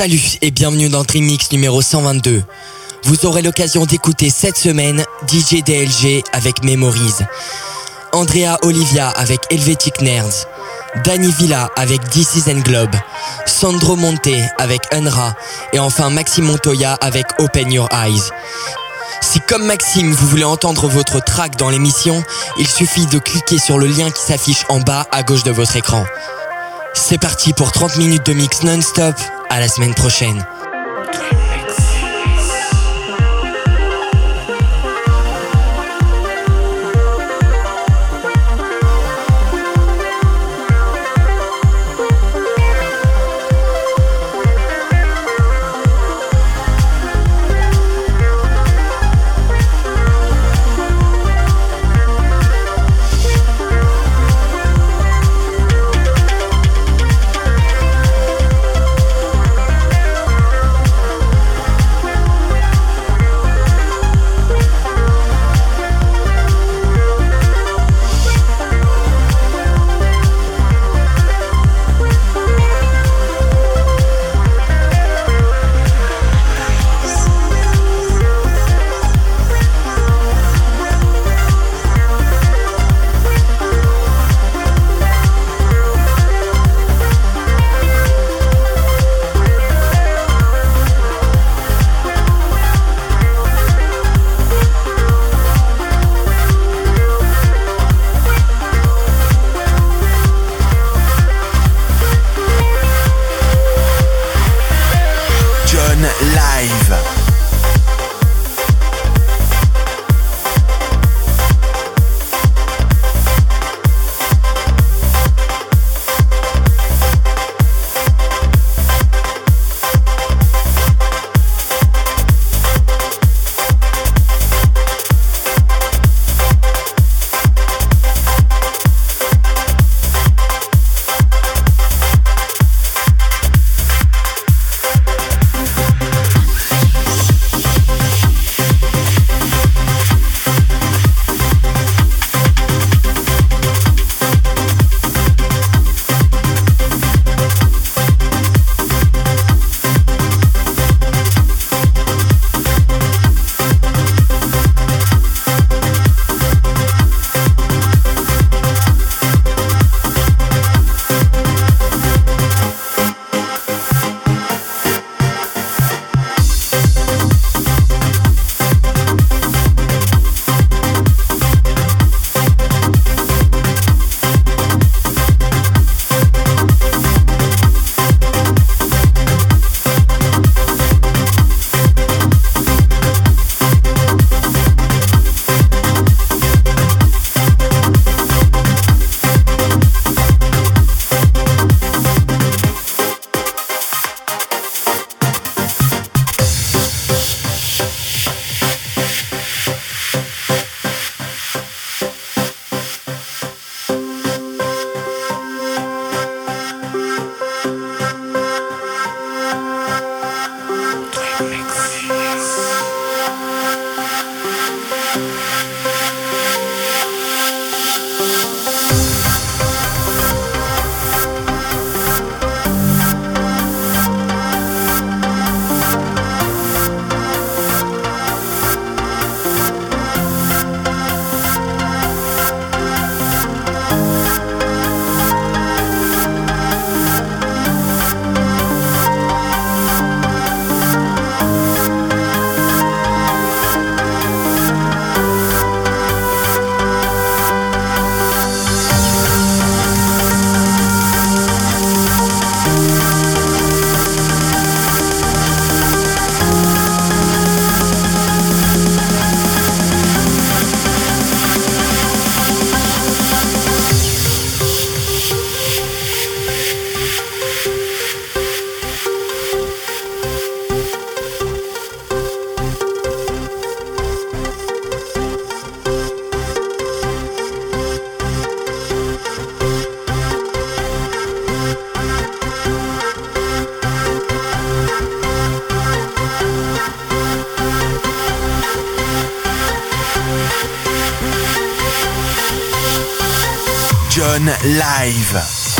Salut et bienvenue dans Trimix numéro 122. Vous aurez l'occasion d'écouter cette semaine DJ DLG avec Memories, Andrea Olivia avec Helvetic Nerds, Danny Villa avec This and Globe, Sandro Monte avec Unra et enfin Maxime Montoya avec Open Your Eyes. Si comme Maxime vous voulez entendre votre track dans l'émission, il suffit de cliquer sur le lien qui s'affiche en bas à gauche de votre écran. C'est parti pour 30 minutes de mix non-stop, à la semaine prochaine. Live.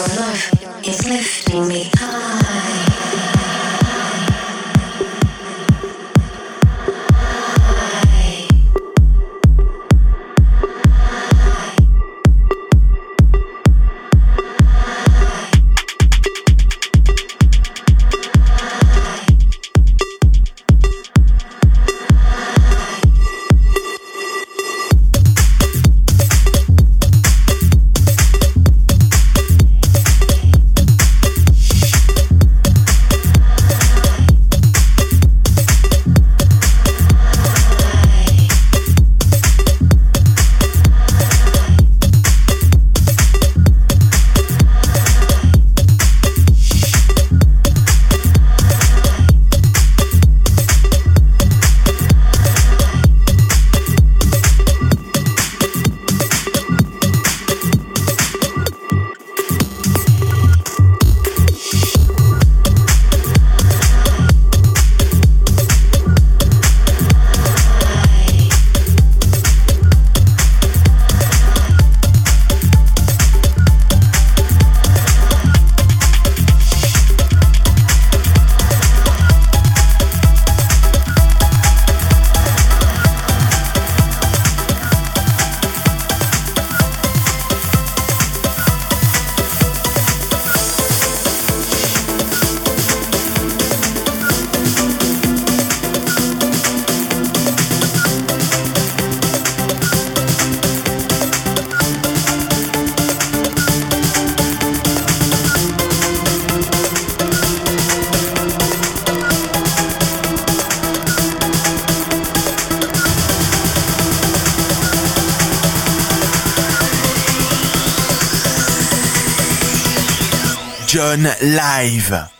You're not John Live.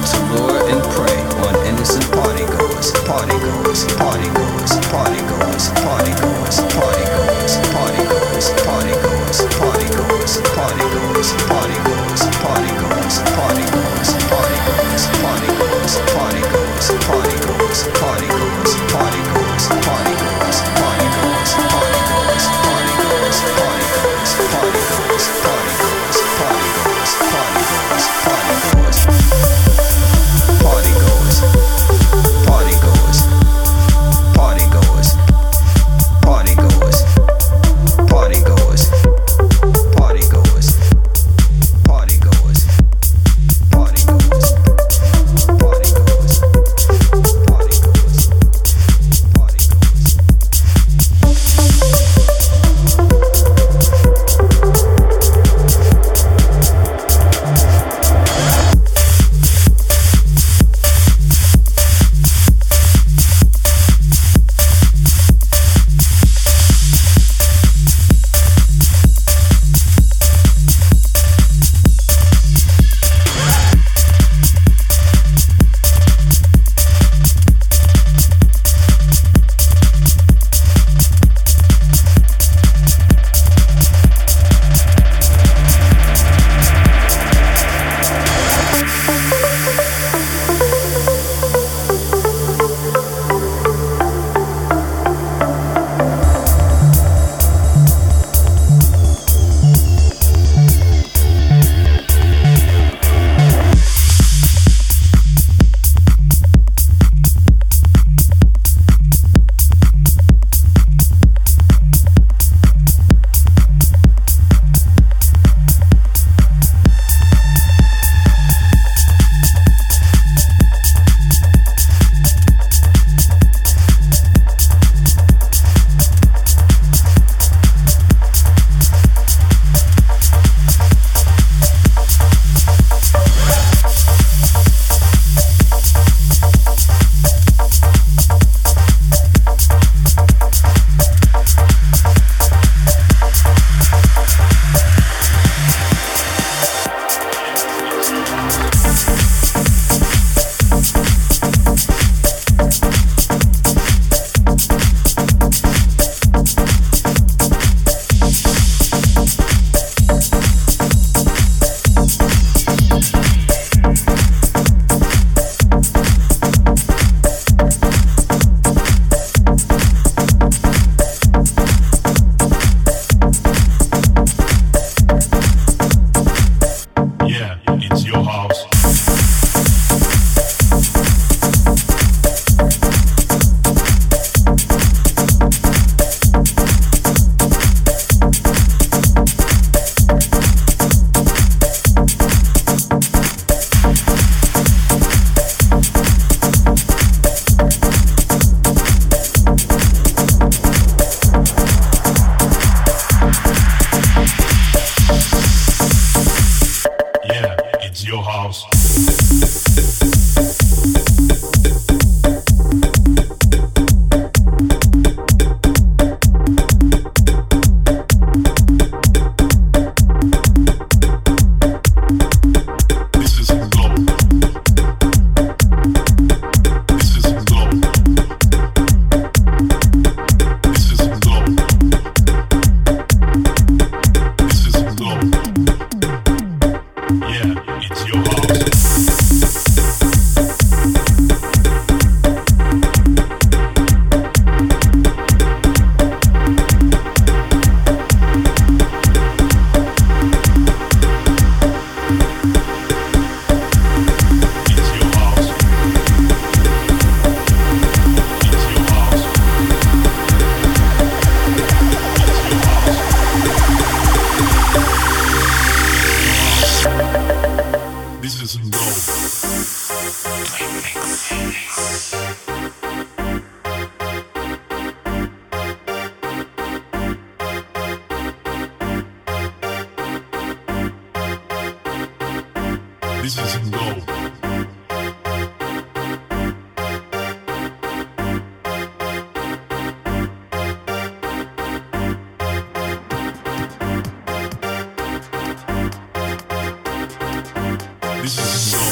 To lure and prey on innocent partygoers, partygoers, partygoers, partygoers, partygoers, partygoers, partygoers, partygoers, partygoers, partygoers, partygoers, partygoers, partygoers, partygoers, partygoers, partygoers, This so